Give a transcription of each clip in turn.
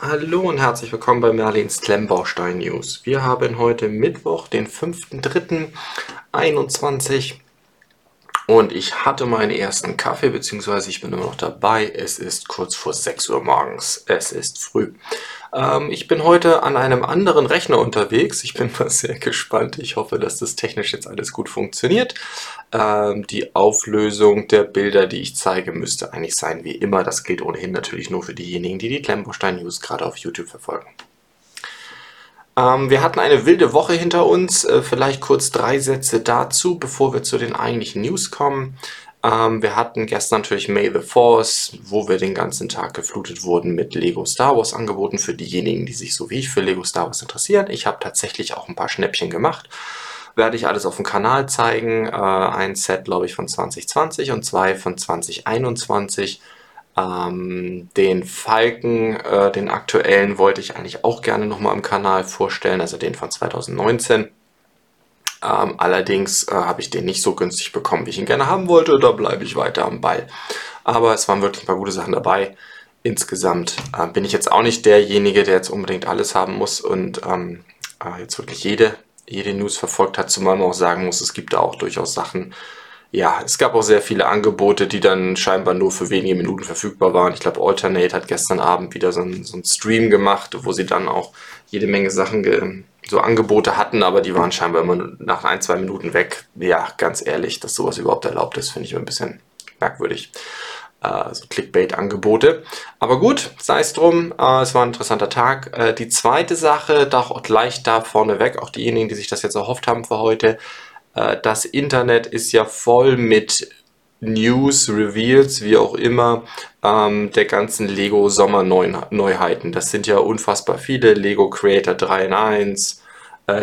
Hallo und herzlich willkommen bei Merlins Klemmbaustein News. Wir haben heute Mittwoch, den 5.3.21 und ich hatte meinen ersten Kaffee, beziehungsweise ich bin immer noch dabei. Es ist kurz vor 6 Uhr morgens. Es ist früh. Ähm, ich bin heute an einem anderen Rechner unterwegs. Ich bin mal sehr gespannt. Ich hoffe, dass das technisch jetzt alles gut funktioniert. Ähm, die Auflösung der Bilder, die ich zeige, müsste eigentlich sein wie immer. Das gilt ohnehin natürlich nur für diejenigen, die die Klemmbaustein News gerade auf YouTube verfolgen. Ähm, wir hatten eine wilde Woche hinter uns. Äh, vielleicht kurz drei Sätze dazu, bevor wir zu den eigentlichen News kommen. Ähm, wir hatten gestern natürlich May the Force, wo wir den ganzen Tag geflutet wurden mit Lego Star Wars Angeboten für diejenigen, die sich so wie ich für Lego Star Wars interessieren. Ich habe tatsächlich auch ein paar Schnäppchen gemacht. Werde ich alles auf dem Kanal zeigen. Äh, ein Set, glaube ich, von 2020 und zwei von 2021. Ähm, den Falken, äh, den aktuellen, wollte ich eigentlich auch gerne nochmal im Kanal vorstellen, also den von 2019. Ähm, allerdings äh, habe ich den nicht so günstig bekommen, wie ich ihn gerne haben wollte. Da bleibe ich weiter am Ball. Aber es waren wirklich ein paar gute Sachen dabei. Insgesamt äh, bin ich jetzt auch nicht derjenige, der jetzt unbedingt alles haben muss und ähm, äh, jetzt wirklich jede, jede News verfolgt hat, zumal man auch sagen muss, es gibt da auch durchaus Sachen, ja, es gab auch sehr viele Angebote, die dann scheinbar nur für wenige Minuten verfügbar waren. Ich glaube, Alternate hat gestern Abend wieder so einen, so Stream gemacht, wo sie dann auch jede Menge Sachen, so Angebote hatten, aber die waren scheinbar immer nach ein, zwei Minuten weg. Ja, ganz ehrlich, dass sowas überhaupt erlaubt ist, finde ich ein bisschen merkwürdig. Äh, so Clickbait-Angebote. Aber gut, sei es drum, äh, es war ein interessanter Tag. Äh, die zweite Sache, doch gleich da vorneweg, auch diejenigen, die sich das jetzt erhofft haben für heute, das Internet ist ja voll mit News, Reveals, wie auch immer, ähm, der ganzen Lego Sommerneuheiten. Das sind ja unfassbar viele. Lego Creator 3 in 1, äh,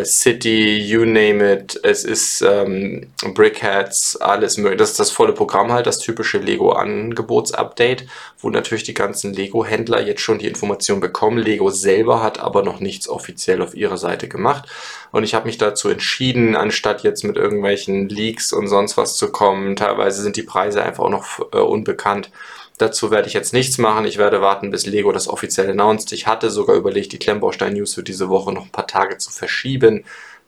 City, you name it. Es ist ähm, Brickheads, alles mögliche. Das ist das volle Programm halt, das typische Lego-Angebotsupdate, wo natürlich die ganzen Lego-Händler jetzt schon die Information bekommen. Lego selber hat aber noch nichts offiziell auf ihrer Seite gemacht. Und ich habe mich dazu entschieden, anstatt jetzt mit irgendwelchen Leaks und sonst was zu kommen, teilweise sind die Preise einfach auch noch äh, unbekannt, Dazu werde ich jetzt nichts machen. Ich werde warten, bis Lego das offiziell announced. Ich hatte sogar überlegt, die Klemmbaustein-News für diese Woche noch ein paar Tage zu verschieben,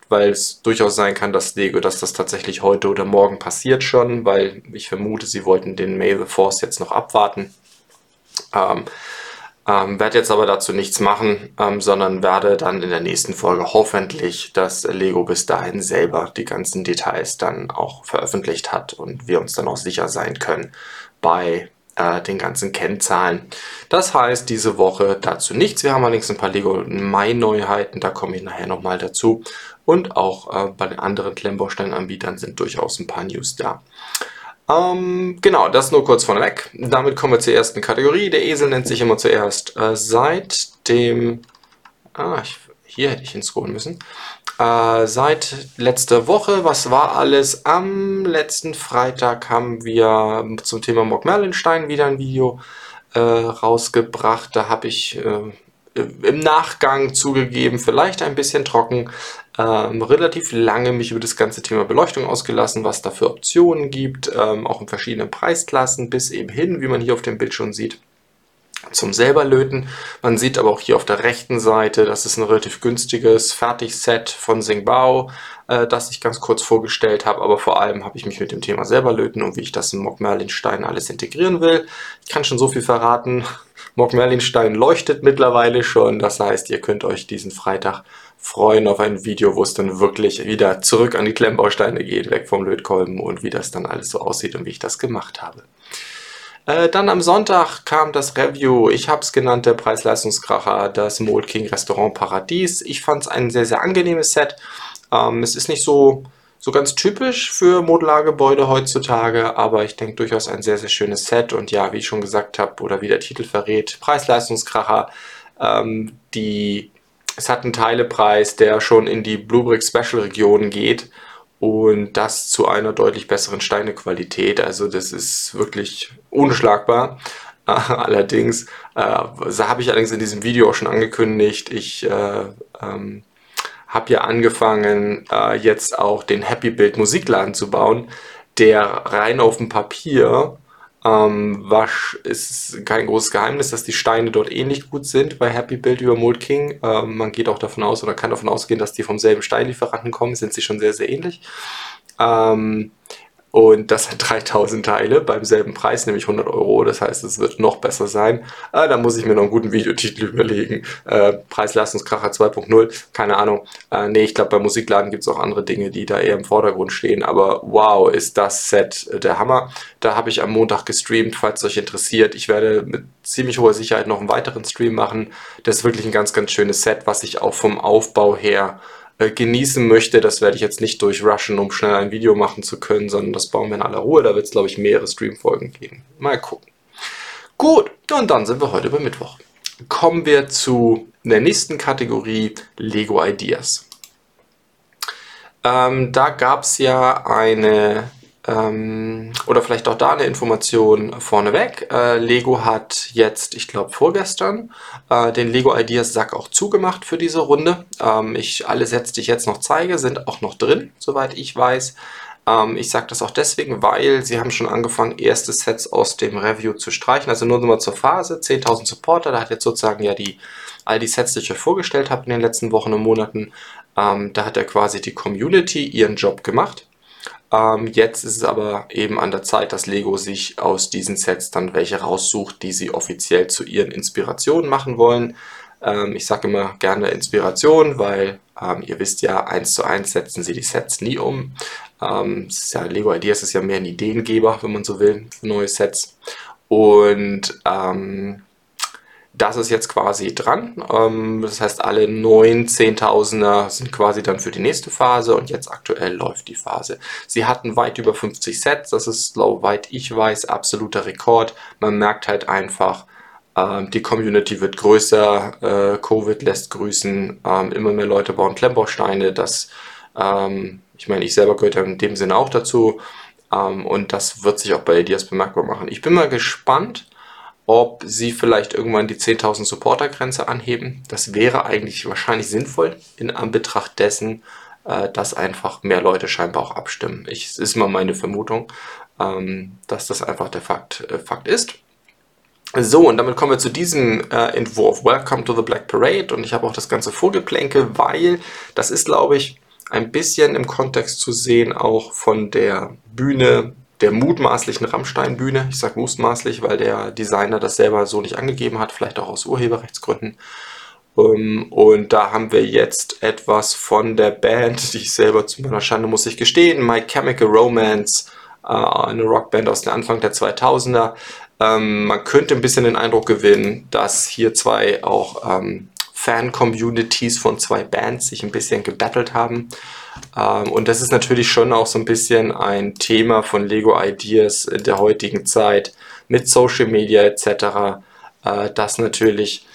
weil es durchaus sein kann, dass Lego, dass das tatsächlich heute oder morgen passiert schon, weil ich vermute, sie wollten den May the Force jetzt noch abwarten. Ähm, ähm, werde jetzt aber dazu nichts machen, ähm, sondern werde dann in der nächsten Folge hoffentlich, dass Lego bis dahin selber die ganzen Details dann auch veröffentlicht hat und wir uns dann auch sicher sein können bei äh, den ganzen Kennzahlen. Das heißt, diese Woche dazu nichts. Wir haben allerdings ein paar Lego Mai-Neuheiten, da komme ich nachher nochmal dazu. Und auch äh, bei den anderen Klemmbausteinanbietern sind durchaus ein paar News da. Ähm, genau, das nur kurz vorneweg. Damit kommen wir zur ersten Kategorie. Der Esel nennt sich immer zuerst äh, seit dem... Ah, ich, hier hätte ich hinscrollen müssen. Äh, seit letzter Woche, was war alles? Am letzten Freitag haben wir zum Thema Mock Merlinstein wieder ein Video äh, rausgebracht. Da habe ich äh, im Nachgang zugegeben, vielleicht ein bisschen trocken, ähm, relativ lange mich über das ganze Thema Beleuchtung ausgelassen, was da für Optionen gibt, ähm, auch in verschiedenen Preisklassen, bis eben hin, wie man hier auf dem Bild schon sieht, zum selber löten. Man sieht aber auch hier auf der rechten Seite, das ist ein relativ günstiges Fertigset von Singbao, äh, das ich ganz kurz vorgestellt habe, aber vor allem habe ich mich mit dem Thema selber löten und wie ich das in Mock Merlinstein alles integrieren will. Ich kann schon so viel verraten, Mock Merlinstein leuchtet mittlerweile schon, das heißt, ihr könnt euch diesen Freitag freuen auf ein Video, wo es dann wirklich wieder zurück an die Klemmbausteine geht, weg vom Lötkolben und wie das dann alles so aussieht und wie ich das gemacht habe. Äh, dann am Sonntag kam das Review, ich habe es genannt, der Preis-Leistungskracher, das Mold King Restaurant Paradies. Ich fand es ein sehr, sehr angenehmes Set. Ähm, es ist nicht so, so ganz typisch für Modulargebäude heutzutage, aber ich denke durchaus ein sehr, sehr schönes Set. Und ja, wie ich schon gesagt habe, oder wie der Titel verrät, Preis-Leistungskracher. Ähm, die, es hat einen Teilepreis, der schon in die Bluebrick Special Region geht und das zu einer deutlich besseren Steinequalität. Also das ist wirklich unschlagbar. allerdings äh, habe ich allerdings in diesem Video auch schon angekündigt, ich äh, ähm, habe ja angefangen, äh, jetzt auch den Happy Build Musikladen zu bauen, der rein auf dem Papier Ähm, Wasch ist kein großes Geheimnis, dass die Steine dort ähnlich gut sind bei Happy Build über Mold King. Ähm, man geht auch davon aus oder kann davon ausgehen, dass die vom selben Steinlieferanten kommen, sind sie schon sehr, sehr ähnlich. Ähm, und das sind 3000 Teile beim selben Preis, nämlich 100 Euro. Das heißt, es wird noch besser sein. Äh, da muss ich mir noch einen guten Videotitel überlegen. Äh, Preis-Leistungskracher 2.0, keine Ahnung. Äh, nee, ich glaube, beim Musikladen gibt es auch andere Dinge, die da eher im Vordergrund stehen. Aber wow, ist das Set äh, der Hammer. Da habe ich am Montag gestreamt, falls es euch interessiert. Ich werde mit ziemlich hoher Sicherheit noch einen weiteren Stream machen. Das ist wirklich ein ganz, ganz schönes Set, was ich auch vom Aufbau her äh, genießen möchte. Das werde ich jetzt nicht durchrushen, um schnell ein Video machen zu können, sondern das bauen wir in aller Ruhe. Da wird es, glaube ich, mehrere Stream-Folgen geben. Mal gucken. Gut, und dann sind wir heute bei Mittwoch. Kommen wir zu der nächsten Kategorie Lego Ideas. Ähm, da gab es ja eine ähm, oder vielleicht auch da eine Information vorneweg. Äh, Lego hat jetzt, ich glaube vorgestern, äh, den Lego Ideas Sack auch zugemacht für diese Runde. Ähm, ich, alle Sets, die ich jetzt noch zeige, sind auch noch drin, soweit ich weiß. Ähm, ich sage das auch deswegen, weil sie haben schon angefangen, erste Sets aus dem Review zu streichen. Also nur mal zur Phase, 10.000 Supporter, da hat jetzt sozusagen ja die all die Sets, die ich euch vorgestellt habe in den letzten Wochen und Monaten, ähm, da hat er quasi die Community ihren Job gemacht. Ähm, jetzt ist es aber eben an der Zeit, dass Lego sich aus diesen Sets dann welche raussucht, die sie offiziell zu ihren Inspirationen machen wollen. Ähm, ich sage immer gerne Inspiration, weil ähm, ihr wisst ja, eins zu eins setzen sie die Sets nie um. Ähm, ja, Lego Ideas ist ja mehr ein Ideengeber, wenn man so will, für neue Sets. Und ähm, das ist jetzt quasi dran. Ähm, das heißt, alle neun Zehntausender sind quasi dann für die nächste Phase und jetzt aktuell läuft die Phase. Sie hatten weit über 50 Sets, das ist, soweit ich weiß, absoluter Rekord. Man merkt halt einfach, ähm, die Community wird größer, äh, Covid lässt grüßen, ähm, immer mehr Leute bauen Klemmbausteine. Das, ich meine, ich selber gehört ja in dem Sinne auch dazu und das wird sich auch bei Ideas bemerkbar machen. Ich bin mal gespannt, ob sie vielleicht irgendwann die 10.000 Supporter-Grenze anheben. Das wäre eigentlich wahrscheinlich sinnvoll in Anbetracht dessen, äh, dass einfach mehr Leute scheinbar auch abstimmen. Ich, es ist mal meine Vermutung, ähm, dass das einfach der Fakt, äh, Fakt ist. So, und damit kommen wir zu diesem äh, Entwurf. Welcome to the Black Parade. Und ich habe auch das ganze Vorgeplänke, weil das ist, glaube ich, ein bisschen im Kontext zu sehen, auch von der Bühne der mutmaßlichen Rammstein-Bühne. Ich sage mutmaßlich, weil der Designer das selber so nicht angegeben hat, vielleicht auch aus Urheberrechtsgründen. Ähm, und da haben wir jetzt etwas von der Band, die ich selber zu meiner Schande muss ich gestehen, My Chemical Romance, äh, eine Rockband aus dem Anfang der 2000er. Ähm, man könnte ein bisschen den Eindruck gewinnen, dass hier zwei auch ähm, Fan-Communities von zwei Bands sich ein bisschen gebattelt haben. Ähm, und das ist natürlich schon auch so ein bisschen ein Thema von Lego Ideas in der heutigen Zeit mit Social Media etc., äh, dass natürlich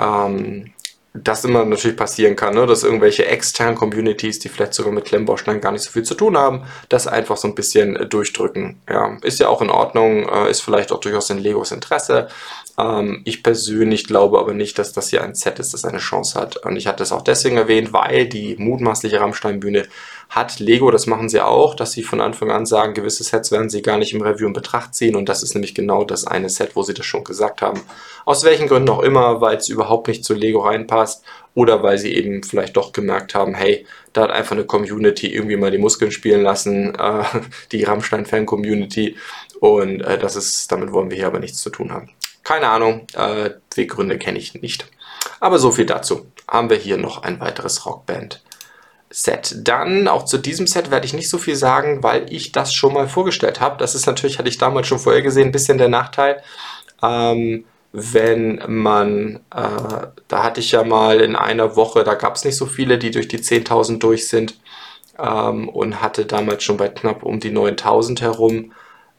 ähm, das immer natürlich passieren kann, ne? dass irgendwelche externen Communities, die vielleicht sogar mit Klemmbausteinen gar nicht so viel zu tun haben, das einfach so ein bisschen äh, durchdrücken. Ja, ist ja auch in Ordnung, äh, ist vielleicht auch durchaus in Legos Interesse. Ähm, ich persönlich glaube aber nicht, dass das hier ein Set ist, das eine Chance hat. Und ich hatte es auch deswegen erwähnt, weil die mutmaßliche Rammstein-Bühne hat Lego, das machen sie auch, dass sie von Anfang an sagen, gewisse Sets werden sie gar nicht im Review in Betracht ziehen und das ist nämlich genau das eine Set, wo sie das schon gesagt haben. Aus welchen Gründen auch immer, weil es überhaupt nicht zu Lego reinpasst oder weil sie eben vielleicht doch gemerkt haben, hey, da hat einfach eine Community irgendwie mal die Muskeln spielen lassen, äh, die Rammstein-Fan-Community und äh, das ist, damit wollen wir hier aber nichts zu tun haben. Keine Ahnung, äh, Weggründe kenne ich nicht. Aber so viel dazu. Haben wir hier noch ein weiteres Rockband Set. Dann auch zu diesem Set werde ich nicht so viel sagen, weil ich das schon mal vorgestellt habe. Das ist natürlich, hatte ich damals schon vorher gesehen, ein bisschen der Nachteil. Ähm, wenn man, äh, da hatte ich ja mal in einer Woche, da gab es nicht so viele, die durch die 10.000 durch sind ähm, und hatte damals schon bei knapp um die 9.000 herum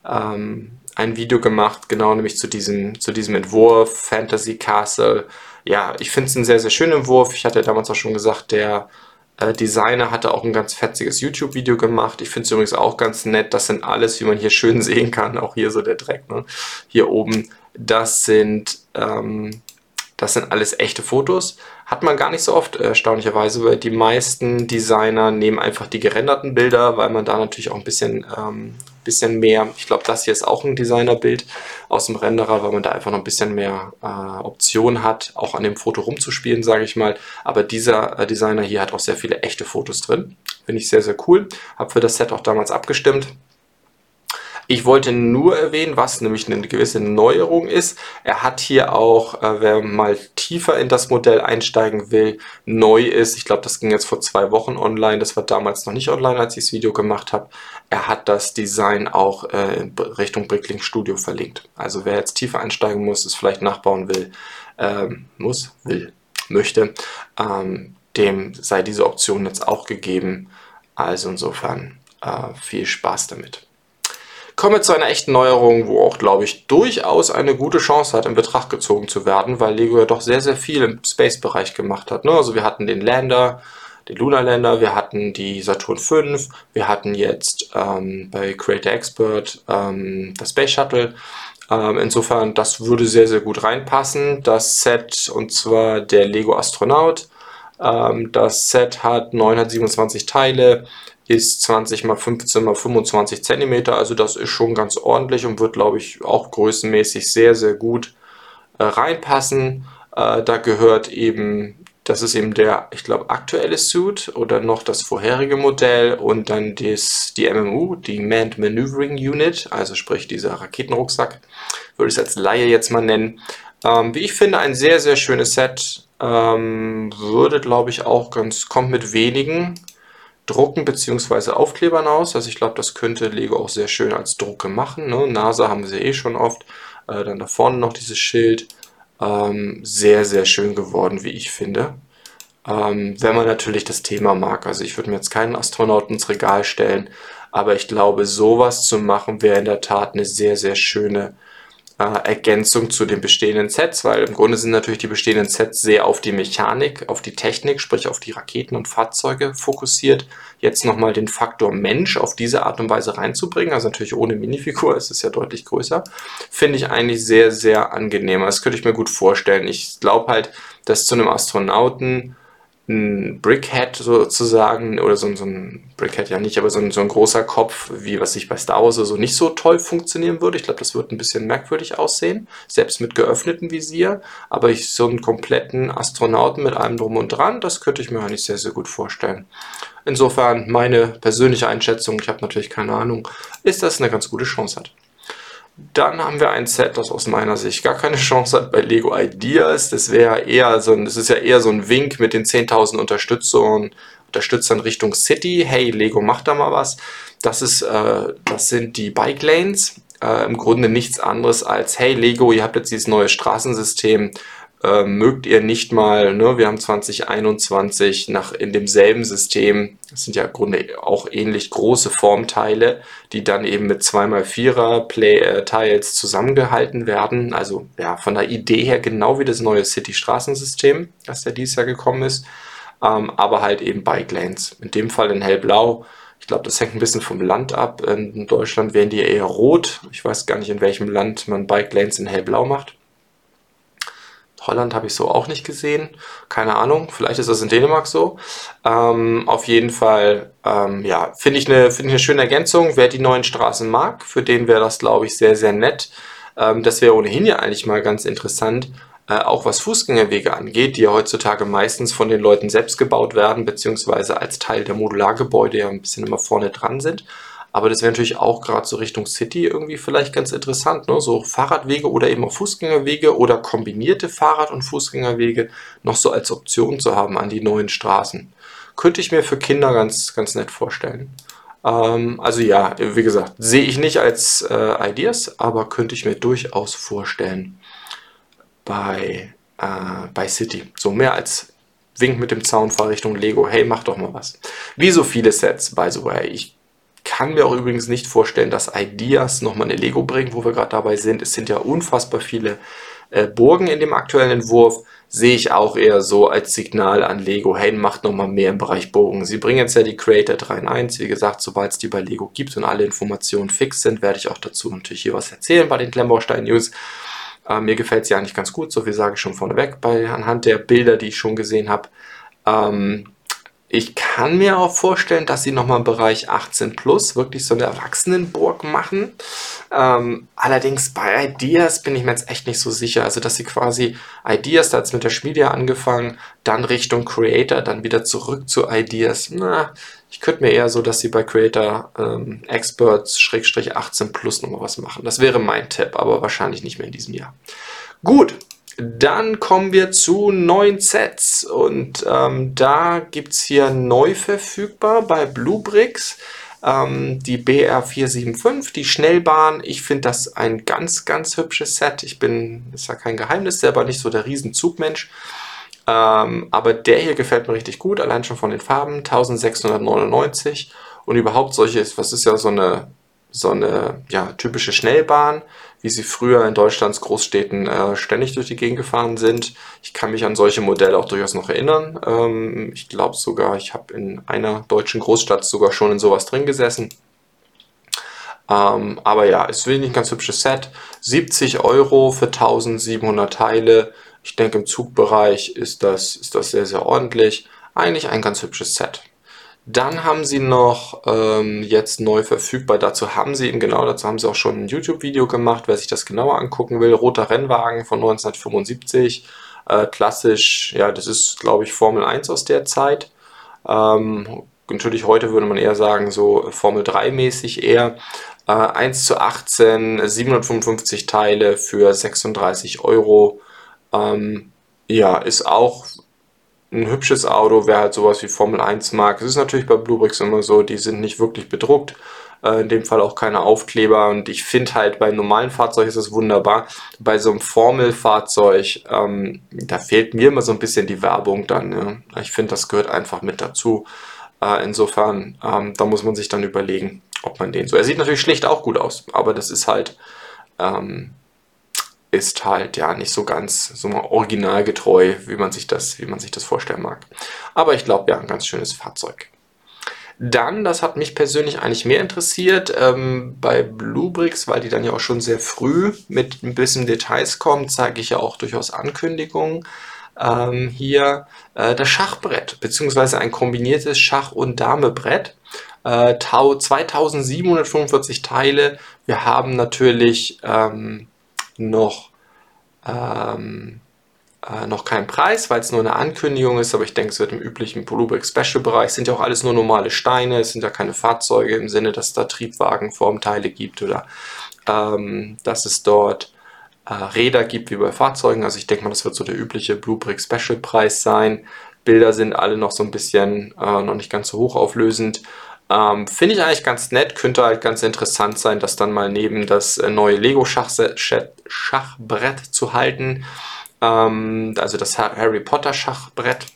ähm, ein Video gemacht, genau nämlich zu diesem, zu diesem Entwurf Fantasy Castle. Ja, ich finde es ein sehr, sehr schöner Entwurf. Ich hatte damals auch schon gesagt, der äh, Designer hatte auch ein ganz fetziges YouTube-Video gemacht. Ich finde es übrigens auch ganz nett. Das sind alles, wie man hier schön sehen kann, auch hier so der Dreck, ne? hier oben. Das sind, ähm, das sind alles echte Fotos. Hat man gar nicht so oft, erstaunlicherweise, weil die meisten Designer nehmen einfach die gerenderten Bilder, weil man da natürlich auch ein bisschen ähm, bisschen mehr. Ich glaube, das hier ist auch ein Designerbild aus dem Renderer, weil man da einfach noch ein bisschen mehr äh, Optionen hat, auch an dem Foto rumzuspielen, sage ich mal. Aber dieser äh, Designer hier hat auch sehr viele echte Fotos drin. Finde ich sehr, sehr cool. Habe für das Set auch damals abgestimmt. Ich wollte nur erwähnen, was nämlich eine gewisse Neuerung ist. Er hat hier auch, äh, wer mal tiefer in das Modell einsteigen will, neu ist. Ich glaube, das ging jetzt vor zwei Wochen online. Das war damals noch nicht online, als ich das Video gemacht habe. Er hat das Design auch äh, in Richtung Bricklink Studio verlinkt. Also wer jetzt tiefer einsteigen muss, es vielleicht nachbauen will, ähm, muss, will, möchte, ähm, dem sei diese Option jetzt auch gegeben. Also insofern äh, viel Spaß damit. Kommen wir zu einer echten Neuerung, wo auch, glaube ich, durchaus eine gute Chance hat, in Betracht gezogen zu werden, weil Lego ja doch sehr, sehr viel im Space-Bereich gemacht hat. Ne? Also wir hatten den Lander, den Lunar Lander, wir hatten die Saturn V, wir hatten jetzt ähm, bei Creator Expert ähm, das Space Shuttle. Ähm, insofern, das würde sehr, sehr gut reinpassen. Das Set, und zwar der Lego Astronaut. Ähm, das Set hat 927 Teile, ist 20 x 15 x 25 cm, also das ist schon ganz ordentlich und wird, glaube ich, auch größenmäßig sehr, sehr gut äh, reinpassen. Äh, da gehört eben, das ist eben der, ich glaube, aktuelle Suit oder noch das vorherige Modell und dann das, die MMU, die Manned Maneuvering Unit, also sprich dieser Raketenrucksack, würde ich es als Laie jetzt mal nennen. Ähm, wie ich finde, ein sehr, sehr schönes Set. Ähm, würde, glaube ich, auch ganz, kommt mit wenigen Drucken bzw. Aufklebern aus. Also ich glaube, das könnte Lego auch sehr schön als Drucke machen. Ne? NASA haben sie eh schon oft. Äh, dann da vorne noch dieses Schild. Ähm, sehr, sehr schön geworden, wie ich finde. Ähm, wenn man natürlich das Thema mag. Also ich würde mir jetzt keinen Astronauten ins Regal stellen, aber ich glaube, sowas zu machen wäre in der Tat eine sehr, sehr schöne Ergänzung zu den bestehenden Sets, weil im Grunde sind natürlich die bestehenden Sets sehr auf die Mechanik, auf die Technik, sprich auf die Raketen und Fahrzeuge fokussiert. Jetzt nochmal den Faktor Mensch auf diese Art und Weise reinzubringen, also natürlich ohne Minifigur, es ist ja deutlich größer, finde ich eigentlich sehr, sehr angenehm. Das könnte ich mir gut vorstellen. Ich glaube halt, dass zu einem Astronauten ein Brickhead sozusagen, oder so, so ein Brickhead ja nicht, aber so ein, so ein großer Kopf, wie was sich bei Star Wars so nicht so toll funktionieren würde. Ich glaube, das wird ein bisschen merkwürdig aussehen, selbst mit geöffnetem Visier. Aber ich so einen kompletten Astronauten mit allem drum und dran, das könnte ich mir eigentlich sehr, sehr gut vorstellen. Insofern meine persönliche Einschätzung, ich habe natürlich keine Ahnung, ist, dass es eine ganz gute Chance hat. Dann haben wir ein Set, das aus meiner Sicht gar keine Chance hat bei Lego Ideas. Das wäre eher so ein, das ist ja eher so ein Wink mit den 10.000 Unterstützern, Unterstützern Richtung City. Hey, Lego, macht da mal was. Das ist, äh, das sind die Bike Lanes. Äh, Im Grunde nichts anderes als, hey Lego, ihr habt jetzt dieses neue Straßensystem äh, mögt ihr nicht mal, ne, wir haben 2021 nach, in demselben System, das sind ja im Grunde auch ähnlich große Formteile, die dann eben mit 2x4er Play, äh, Tiles zusammengehalten werden. Also ja, von der Idee her genau wie das neue City-Straßensystem, das ja dieses Jahr gekommen ist, ähm, aber halt eben Bike Lanes. In dem Fall in hellblau. Ich glaube, das hängt ein bisschen vom Land ab. In Deutschland wären die eher rot. Ich weiß gar nicht, in welchem Land man Bike Lanes in hellblau macht. Holland habe ich so auch nicht gesehen. Keine Ahnung, vielleicht ist das in Dänemark so. Ähm, auf jeden Fall, ähm, ja, finde ich, eine, find ich eine schöne Ergänzung. Wer die neuen Straßen mag, für den wäre das, glaube ich, sehr, sehr nett. Ähm, das wäre ohnehin ja eigentlich mal ganz interessant, äh, auch was Fußgängerwege angeht, die ja heutzutage meistens von den Leuten selbst gebaut werden, beziehungsweise als Teil der Modulargebäude ja ein bisschen immer vorne dran sind. Aber das wäre natürlich auch gerade so Richtung City irgendwie vielleicht ganz interessant, ne? so Fahrradwege oder eben auch Fußgängerwege oder kombinierte Fahrrad- und Fußgängerwege noch so als Option zu haben an die neuen Straßen. Könnte ich mir für Kinder ganz, ganz nett vorstellen. Ähm, also ja, wie gesagt, sehe ich nicht als äh, Ideas, aber könnte ich mir durchaus vorstellen bei, äh, bei City. So mehr als Wink mit dem Zaunfall Richtung Lego. Hey, mach doch mal was. Wie so viele Sets, by the way. Ich kann mir auch übrigens nicht vorstellen, dass Ideas nochmal eine Lego bringen, wo wir gerade dabei sind. Es sind ja unfassbar viele äh, Burgen in dem aktuellen Entwurf. Sehe ich auch eher so als Signal an Lego, hey, macht nochmal mehr im Bereich Burgen. Sie bringen jetzt ja die Creator 3 in 1. Wie gesagt, sobald es die bei Lego gibt und alle Informationen fix sind, werde ich auch dazu natürlich hier was erzählen bei den Klemmbaustein News. Äh, mir gefällt sie eigentlich ganz gut, so viel sage ich schon vorneweg, bei, anhand der Bilder, die ich schon gesehen habe. Ähm, Ich kann mir auch vorstellen, dass sie nochmal im Bereich 18 plus wirklich so eine Erwachsenenburg machen. Ähm, allerdings bei Ideas bin ich mir jetzt echt nicht so sicher. Also, dass sie quasi Ideas, da hat es mit der Schmiede angefangen, dann Richtung Creator, dann wieder zurück zu Ideas. Na, ich könnte mir eher so, dass sie bei Creator ähm, Experts Schrägstrich 18 plus nochmal was machen. Das wäre mein Tipp, aber wahrscheinlich nicht mehr in diesem Jahr. Gut, dann kommen wir zu neuen Sets und ähm, da gibt es hier neu verfügbar bei Bluebricks ähm, die BR475, die Schnellbahn. Ich finde das ein ganz, ganz hübsches Set. Ich bin, ist ja kein Geheimnis, selber nicht so der Riesenzugmensch. Ähm, aber der hier gefällt mir richtig gut, allein schon von den Farben. 1699 und überhaupt solche, was ist ja so eine, so eine ja, typische Schnellbahn wie sie früher in Deutschlands Großstädten äh, ständig durch die Gegend gefahren sind. Ich kann mich an solche Modelle auch durchaus noch erinnern. Ähm, ich glaube sogar, ich habe in einer deutschen Großstadt sogar schon in sowas drin gesessen. Ähm, aber ja, ist wirklich ein ganz hübsches Set. 70 Euro für 1700 Teile. Ich denke, im Zugbereich ist das, ist das sehr, sehr ordentlich. Eigentlich ein ganz hübsches Set. Dann haben sie noch ähm, jetzt neu verfügbar, dazu haben sie eben genau, dazu haben sie auch schon ein YouTube-Video gemacht, wer sich das genauer angucken will. Roter Rennwagen von 1975, äh, klassisch, ja, das ist glaube ich Formel 1 aus der Zeit. Ähm, natürlich heute würde man eher sagen, so Formel 3 mäßig eher. Äh, 1 zu 18, 755 Teile für 36 Euro. Ähm, ja, ist auch ein hübsches Auto, wer halt sowas wie Formel 1 mag. Es ist natürlich bei Bluebricks immer so, die sind nicht wirklich bedruckt. Äh, in dem Fall auch keine Aufkleber. Und ich finde halt, bei normalen Fahrzeugen ist es wunderbar. Bei so einem Formelfahrzeug, ähm, da fehlt mir immer so ein bisschen die Werbung dann. Ja. Ich finde, das gehört einfach mit dazu. Äh, insofern, ähm, da muss man sich dann überlegen, ob man den so. Er sieht natürlich schlicht auch gut aus, aber das ist halt. Ähm, ist halt ja nicht so ganz so originalgetreu, wie man sich das, wie man sich das vorstellen mag. Aber ich glaube, ja, ein ganz schönes Fahrzeug. Dann, das hat mich persönlich eigentlich mehr interessiert, ähm, bei Bluebricks, weil die dann ja auch schon sehr früh mit ein bisschen Details kommen, zeige ich ja auch durchaus Ankündigungen. Ähm, hier äh, das Schachbrett, beziehungsweise ein kombiniertes Schach- und Damebrett. Äh, 2745 Teile. Wir haben natürlich ähm, noch, ähm, äh, noch keinen Preis, weil es nur eine Ankündigung ist, aber ich denke, es wird im üblichen Bluebrick Special Bereich. Sind ja auch alles nur normale Steine, es sind ja keine Fahrzeuge im Sinne, dass es da Triebwagenformteile gibt oder ähm, dass es dort äh, Räder gibt wie bei Fahrzeugen. Also ich denke mal, das wird so der übliche Bluebrick Special Preis sein. Bilder sind alle noch so ein bisschen äh, noch nicht ganz so hochauflösend. Ähm, Finde ich eigentlich ganz nett, könnte halt ganz interessant sein, das dann mal neben das äh, neue Lego-Schachbrett zu halten. Ähm, also das Harry Potter Schachbrett.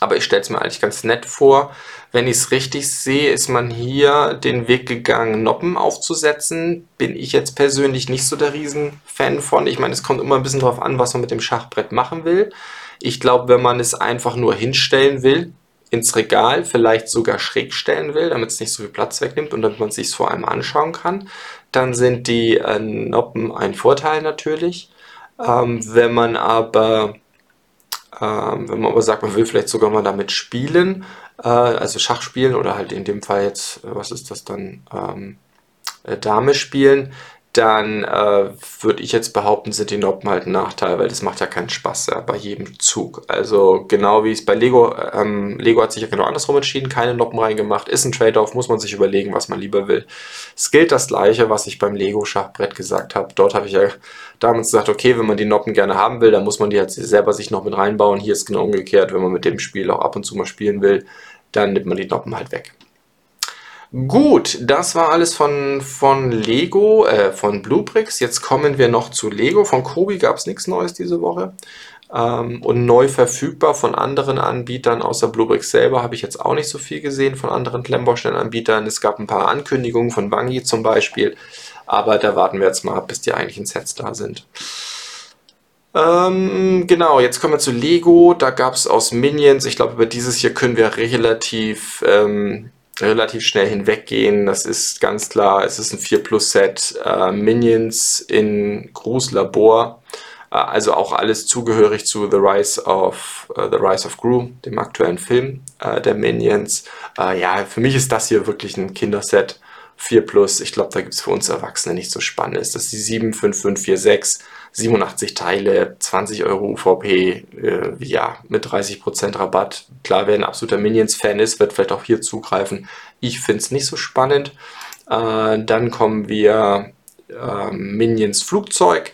Aber ich stelle es mir eigentlich ganz nett vor. Wenn ich es richtig sehe, ist man hier den Weg gegangen, Noppen aufzusetzen. Bin ich jetzt persönlich nicht so der Riesenfan von. Ich meine, es kommt immer ein bisschen darauf an, was man mit dem Schachbrett machen will. Ich glaube, wenn man es einfach nur hinstellen will, ins Regal vielleicht sogar schräg stellen will, damit es nicht so viel Platz wegnimmt und damit man es sich vor allem anschauen kann, dann sind die äh, Noppen ein Vorteil natürlich. Ähm, wenn man aber ähm, wenn man aber sagt, man will vielleicht sogar mal damit spielen, äh, also Schach spielen oder halt in dem Fall jetzt, äh, was ist das dann, ähm, äh, Dame spielen, dann äh, würde ich jetzt behaupten, sind die Noppen halt ein Nachteil, weil das macht ja keinen Spaß ja, bei jedem Zug. Also genau wie es bei Lego, ähm, Lego hat sich ja genau andersrum entschieden, keine Noppen reingemacht, ist ein Trade-off, muss man sich überlegen, was man lieber will. Es gilt das gleiche, was ich beim Lego-Schachbrett gesagt habe. Dort habe ich ja damals gesagt, okay, wenn man die Noppen gerne haben will, dann muss man die halt selber sich noch mit reinbauen. Hier ist genau umgekehrt, wenn man mit dem Spiel auch ab und zu mal spielen will, dann nimmt man die Noppen halt weg. Gut, das war alles von, von Lego, äh, von Bluebricks. Jetzt kommen wir noch zu Lego. Von Kobi gab es nichts Neues diese Woche. Ähm, und neu verfügbar von anderen Anbietern, außer Bluebricks selber, habe ich jetzt auch nicht so viel gesehen von anderen Klemmbaustellenanbietern. Es gab ein paar Ankündigungen von Wangi zum Beispiel, aber da warten wir jetzt mal, bis die eigentlichen Sets da sind. Ähm, genau, jetzt kommen wir zu Lego. Da gab es aus Minions, ich glaube, über dieses hier können wir relativ ähm, relativ schnell hinweggehen. Das ist ganz klar, es ist ein 4 Plus Set äh, Minions in Gruß Labor. Äh, also auch alles zugehörig zu The Rise of, uh, The Rise of Gru, dem aktuellen Film uh, der Minions. Uh, ja, für mich ist das hier wirklich ein Kinderset. 4 Plus, ich glaube, da gibt es für uns Erwachsene nicht so spannend. Das ist die 75546, 87 Teile, 20 Euro UVP, äh, ja, mit 30% Rabatt. Klar, wer ein absoluter Minions-Fan ist, wird vielleicht auch hier zugreifen. Ich finde es nicht so spannend. Äh, dann kommen wir äh, Minions Flugzeug.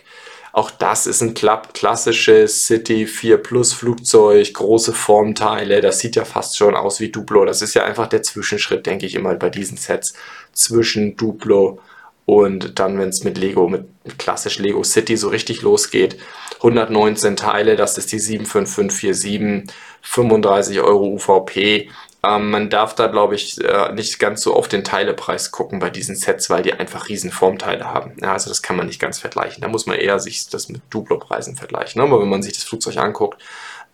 Auch das ist ein klassisches City 4 Plus Flugzeug, große Formteile. Das sieht ja fast schon aus wie Duplo. Das ist ja einfach der Zwischenschritt, denke ich immer bei diesen Sets zwischen Duplo und dann, wenn es mit Lego, mit klassisch Lego City so richtig losgeht, 119 Teile, das ist die 75547, 35 Euro UVP. Ähm, man darf da, glaube ich, äh, nicht ganz so auf den Teilepreis gucken bei diesen Sets, weil die einfach riesen Formteile haben. Ja, also das kann man nicht ganz vergleichen. Da muss man eher sich das mit Duplo-Preisen vergleichen. Aber wenn man sich das Flugzeug anguckt,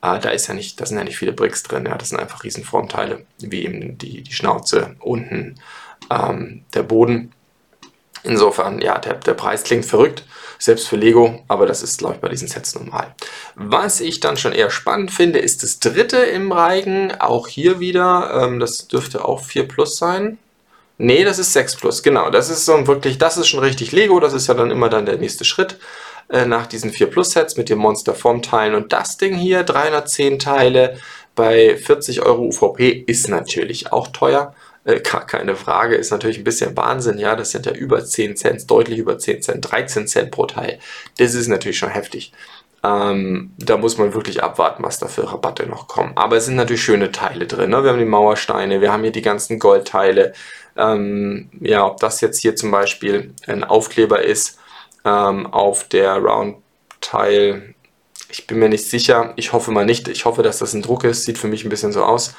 äh, da ist ja nicht, da sind ja nicht viele Bricks drin. Ja, das sind einfach riesen Formteile, wie eben die, die Schnauze unten, ähm, der Boden. Insofern, ja, der, der Preis klingt verrückt, selbst für Lego, aber das ist, glaube ich, bei diesen Sets normal. Was ich dann schon eher spannend finde, ist das dritte im Reigen. Auch hier wieder, ähm, das dürfte auch 4 Plus sein. Nee, das ist 6 Plus, genau. Das ist so wirklich, das ist schon richtig Lego, das ist ja dann immer dann der nächste Schritt äh, nach diesen 4 Plus Sets mit den Monster Form Teilen. Und das Ding hier, 310 Teile bei 40 Euro UVP, ist natürlich auch teuer. Äh, gar keine Frage, ist natürlich ein bisschen Wahnsinn, ja, das sind ja über 10 Cent, deutlich über 10 Cent, 13 Cent pro Teil. Das ist natürlich schon heftig. Ähm, da muss man wirklich abwarten, was da für Rabatte noch kommen. Aber es sind natürlich schöne Teile drin. Ne? Wir haben die Mauersteine, wir haben hier die ganzen Goldteile. Ähm, ja, ob das jetzt hier zum Beispiel ein Aufkleber ist ähm, auf der Round-Teil, ich bin mir nicht sicher. Ich hoffe mal nicht. Ich hoffe, dass das ein Druck ist. Sieht für mich ein bisschen so aus.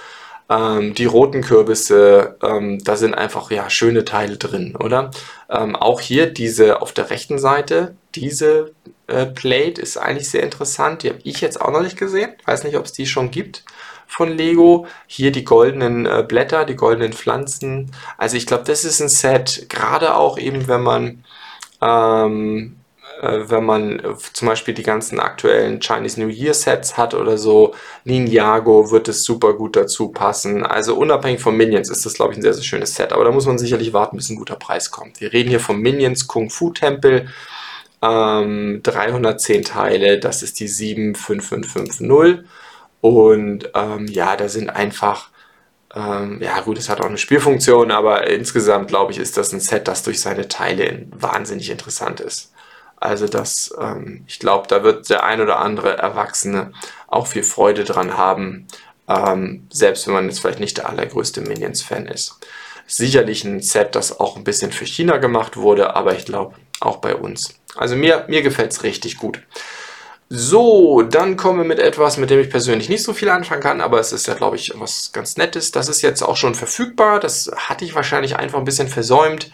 Ähm, die roten Kürbisse, ähm, da sind einfach ja schöne Teile drin, oder? Ähm, auch hier diese auf der rechten Seite, diese äh, Plate ist eigentlich sehr interessant. Die habe ich jetzt auch noch nicht gesehen. Weiß nicht, ob es die schon gibt von Lego. Hier die goldenen äh, Blätter, die goldenen Pflanzen. Also ich glaube, das ist ein Set, gerade auch eben, wenn man ähm, äh, wenn man äh, zum Beispiel die ganzen aktuellen Chinese New Year Sets hat oder so, Ninjago wird es super gut dazu passen. Also unabhängig von Minions ist das, glaube ich, ein sehr, sehr schönes Set. Aber da muss man sicherlich warten, bis ein guter Preis kommt. Wir reden hier vom Minions Kung Fu Tempel. Ähm, 310 Teile, das ist die 75550. Und ähm, ja, da sind einfach ähm, ja gut, es hat auch eine Spielfunktion, aber insgesamt glaube ich, ist das ein Set, das durch seine Teile wahnsinnig interessant ist. Also das, ähm, ich glaube, da wird der ein oder andere Erwachsene auch viel Freude dran haben, ähm, selbst wenn man jetzt vielleicht nicht der allergrößte Minions-Fan ist. Sicherlich ein Set, das auch ein bisschen für China gemacht wurde, aber ich glaube auch bei uns. Also mir, mir gefällt es richtig gut. So, dann kommen wir mit etwas, mit dem ich persönlich nicht so viel anfangen kann, aber es ist ja, glaube ich, was ganz Nettes. Das ist jetzt auch schon verfügbar. Das hatte ich wahrscheinlich einfach ein bisschen versäumt.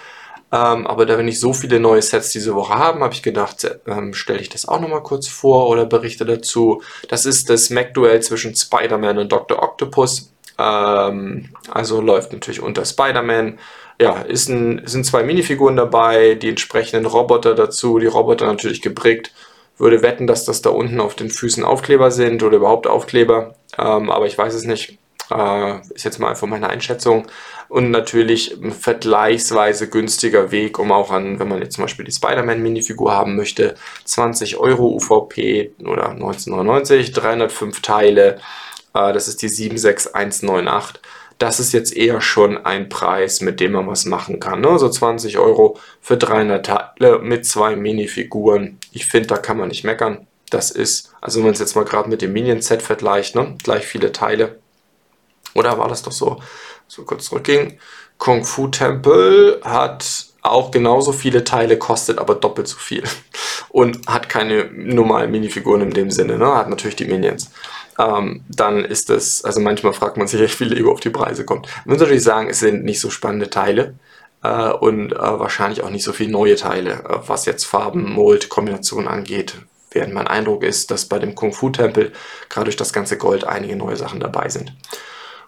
Ähm, aber da wir nicht so viele neue Sets diese Woche haben, habe ich gedacht, ähm, stelle ich das auch nochmal kurz vor oder berichte dazu. Das ist das Mac-Duell zwischen Spider-Man und Dr. Octopus. Ähm, also läuft natürlich unter Spider-Man. Ja, ist ein, sind zwei Minifiguren dabei, die entsprechenden Roboter dazu, die Roboter natürlich gebrickt. Würde wetten, dass das da unten auf den Füßen Aufkleber sind oder überhaupt Aufkleber, ähm, aber ich weiß es nicht. Äh, ist jetzt mal einfach meine Einschätzung. Und natürlich ein vergleichsweise günstiger Weg, um auch an, wenn man jetzt zum Beispiel die Spider-Man-Minifigur haben möchte, 20 Euro UVP oder 1999, 305 Teile. Äh, das ist die 76198. Das ist jetzt eher schon ein Preis, mit dem man was machen kann. Ne? So 20 Euro für 300 Teile mit zwei Minifiguren. Ich finde, da kann man nicht meckern. Das ist, also wenn man es jetzt mal gerade mit dem Minion-Set vergleicht, ne? gleich viele Teile. Oder war das doch so? So kurz zurückging. Kung Fu Temple hat auch genauso viele Teile, kostet aber doppelt so viel. Und hat keine normalen Minifiguren in dem Sinne, ne? Hat natürlich die Minions. Ähm, dann ist es, also manchmal fragt man sich echt, wie Lego auf die Preise kommt. Ich muss natürlich sagen, es sind nicht so spannende Teile äh, und äh, wahrscheinlich auch nicht so viele neue Teile, äh, was jetzt Farben, Mold, Kombination angeht. Während mein Eindruck ist, dass bei dem Kung Fu Tempel gerade durch das ganze Gold einige neue Sachen dabei sind.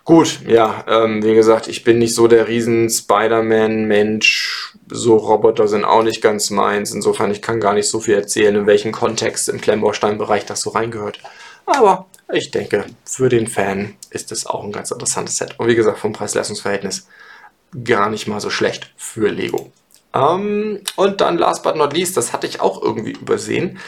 Gut, ja, ähm, wie gesagt, ich bin nicht so der riesen Spider-Man-Mensch. So Roboter sind auch nicht ganz meins. Insofern, ich kann gar nicht so viel erzählen, in welchem Kontext im Klemmbaustein-Bereich das so reingehört. Aber ich denke, für den Fan ist es auch ein ganz interessantes Set. Und wie gesagt, vom Preis-Leistungs-Verhältnis gar nicht mal so schlecht für Lego. Ähm, und dann last but not least, das hatte ich auch irgendwie übersehen.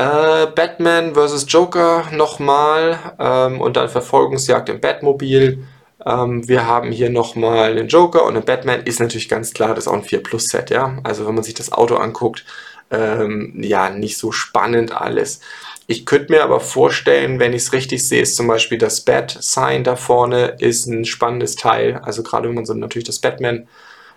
Äh, Batman vs. Joker nochmal ähm, und dann Verfolgungsjagd im Batmobil. Ähm, wir haben hier nochmal den Joker und den Batman. Ist natürlich ganz klar, das ist auch ein 4 Plus Set, ja. Also wenn man sich das Auto anguckt, ähm, ja, nicht so spannend alles. Ich könnte mir aber vorstellen, wenn ich es richtig sehe, ist zum Beispiel das Bat-Sign da vorne ist ein spannendes Teil. Also gerade wenn man so natürlich das Batman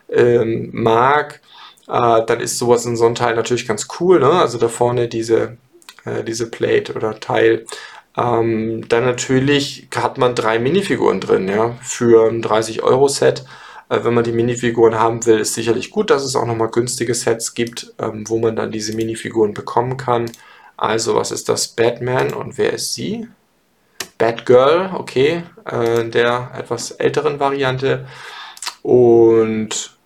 ähm, mag, äh, dann ist sowas in so einem Teil natürlich ganz cool. Ne? Also da vorne diese, äh, diese Plate oder Teil. Ähm, dann natürlich hat man drei Minifiguren drin, ja, für ein 30-Euro-Set. Äh, wenn man die Minifiguren haben will, ist sicherlich gut, dass es auch nochmal günstige Sets gibt, ähm, wo man dann diese Minifiguren bekommen kann. Also, was ist das? Batman und wer ist sie? Batgirl, okay, äh, der etwas älteren Variante. Und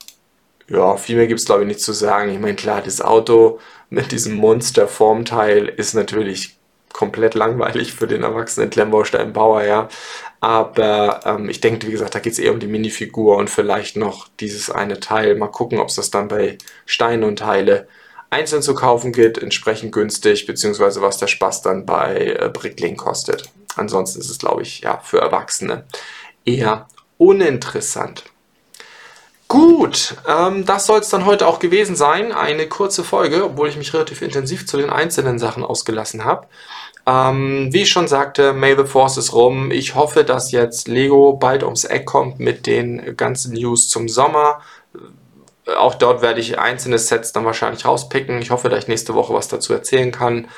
ja, viel mehr gibt es glaube ich nicht zu sagen. Ich meine, klar, das Auto mit diesem Monster-Formteil ist natürlich komplett langweilig für den erwachsenen Klemmbausteinbauer, ja. Aber ähm, ich denke, wie gesagt, da geht es eher um die Minifigur und vielleicht noch dieses eine Teil. Mal gucken, ob es das dann bei Steine und Teile einzeln zu kaufen geht, entsprechend günstig, beziehungsweise was der Spaß dann bei äh, Brickling kostet. Ansonsten ist es, glaube ich, ja, für Erwachsene eher uninteressant. Gut, ähm, das soll es dann heute auch gewesen sein. Eine kurze Folge, obwohl ich mich relativ intensiv zu den einzelnen Sachen ausgelassen habe. Ähm, wie ich schon sagte, May the Force ist rum. Ich hoffe, dass jetzt Lego bald ums Eck kommt mit den ganzen News zum Sommer. Auch dort werde ich einzelne Sets dann wahrscheinlich rauspicken. Ich hoffe, dass ich nächste Woche was dazu erzählen kann.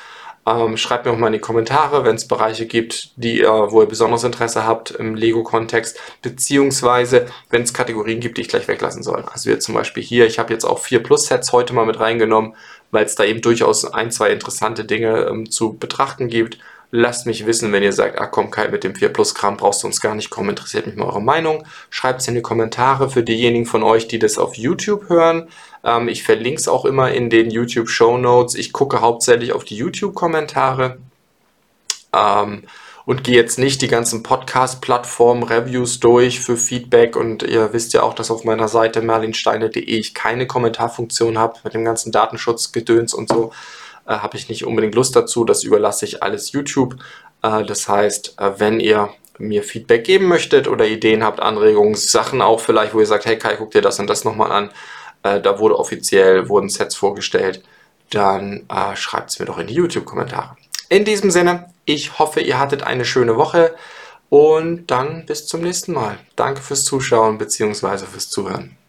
Ähm, schreibt mir auch mal in die Kommentare, wenn es Bereiche gibt, die ihr, wo ihr besonderes Interesse habt im Lego-Kontext, beziehungsweise wenn es Kategorien gibt, die ich gleich weglassen soll. Also jetzt zum Beispiel hier, ich habe jetzt auch 4 Plus-Sets heute mal mit reingenommen, weil es da eben durchaus ein, zwei interessante Dinge ähm, zu betrachten gibt. Lasst mich wissen, wenn ihr sagt, ach komm Kai, mit dem 4 Plus Kram brauchst du uns gar nicht kommen, interessiert mich mal eure Meinung. Schreibt es in die Kommentare für diejenigen von euch, die das auf YouTube hören. Ähm, ich verlinke es auch immer in den YouTube Show Notes. Ich gucke hauptsächlich auf die YouTube-Kommentare. Ähm, und gehe jetzt nicht die ganzen Podcast-Plattformen, Reviews durch für Feedback. Und ihr wisst ja auch, dass auf meiner Seite merlinsteine.de ich keine Kommentarfunktion habe mit dem ganzen Datenschutzgedöns und so äh, habe ich nicht unbedingt Lust dazu. Das überlasse ich alles YouTube. Äh, das heißt, äh, wenn ihr mir Feedback geben möchtet oder Ideen habt, Anregungen, Sachen auch vielleicht, wo ihr sagt, hey Kai, guck dir das und das nochmal an. Äh, da wurde offiziell, wurden Sets vorgestellt. Dann äh, schreibt es mir doch in die YouTube-Kommentare. In diesem Sinne, ich hoffe, ihr hattet eine schöne Woche und dann bis zum nächsten Mal. Danke fürs Zuschauen bzw. fürs Zuhören.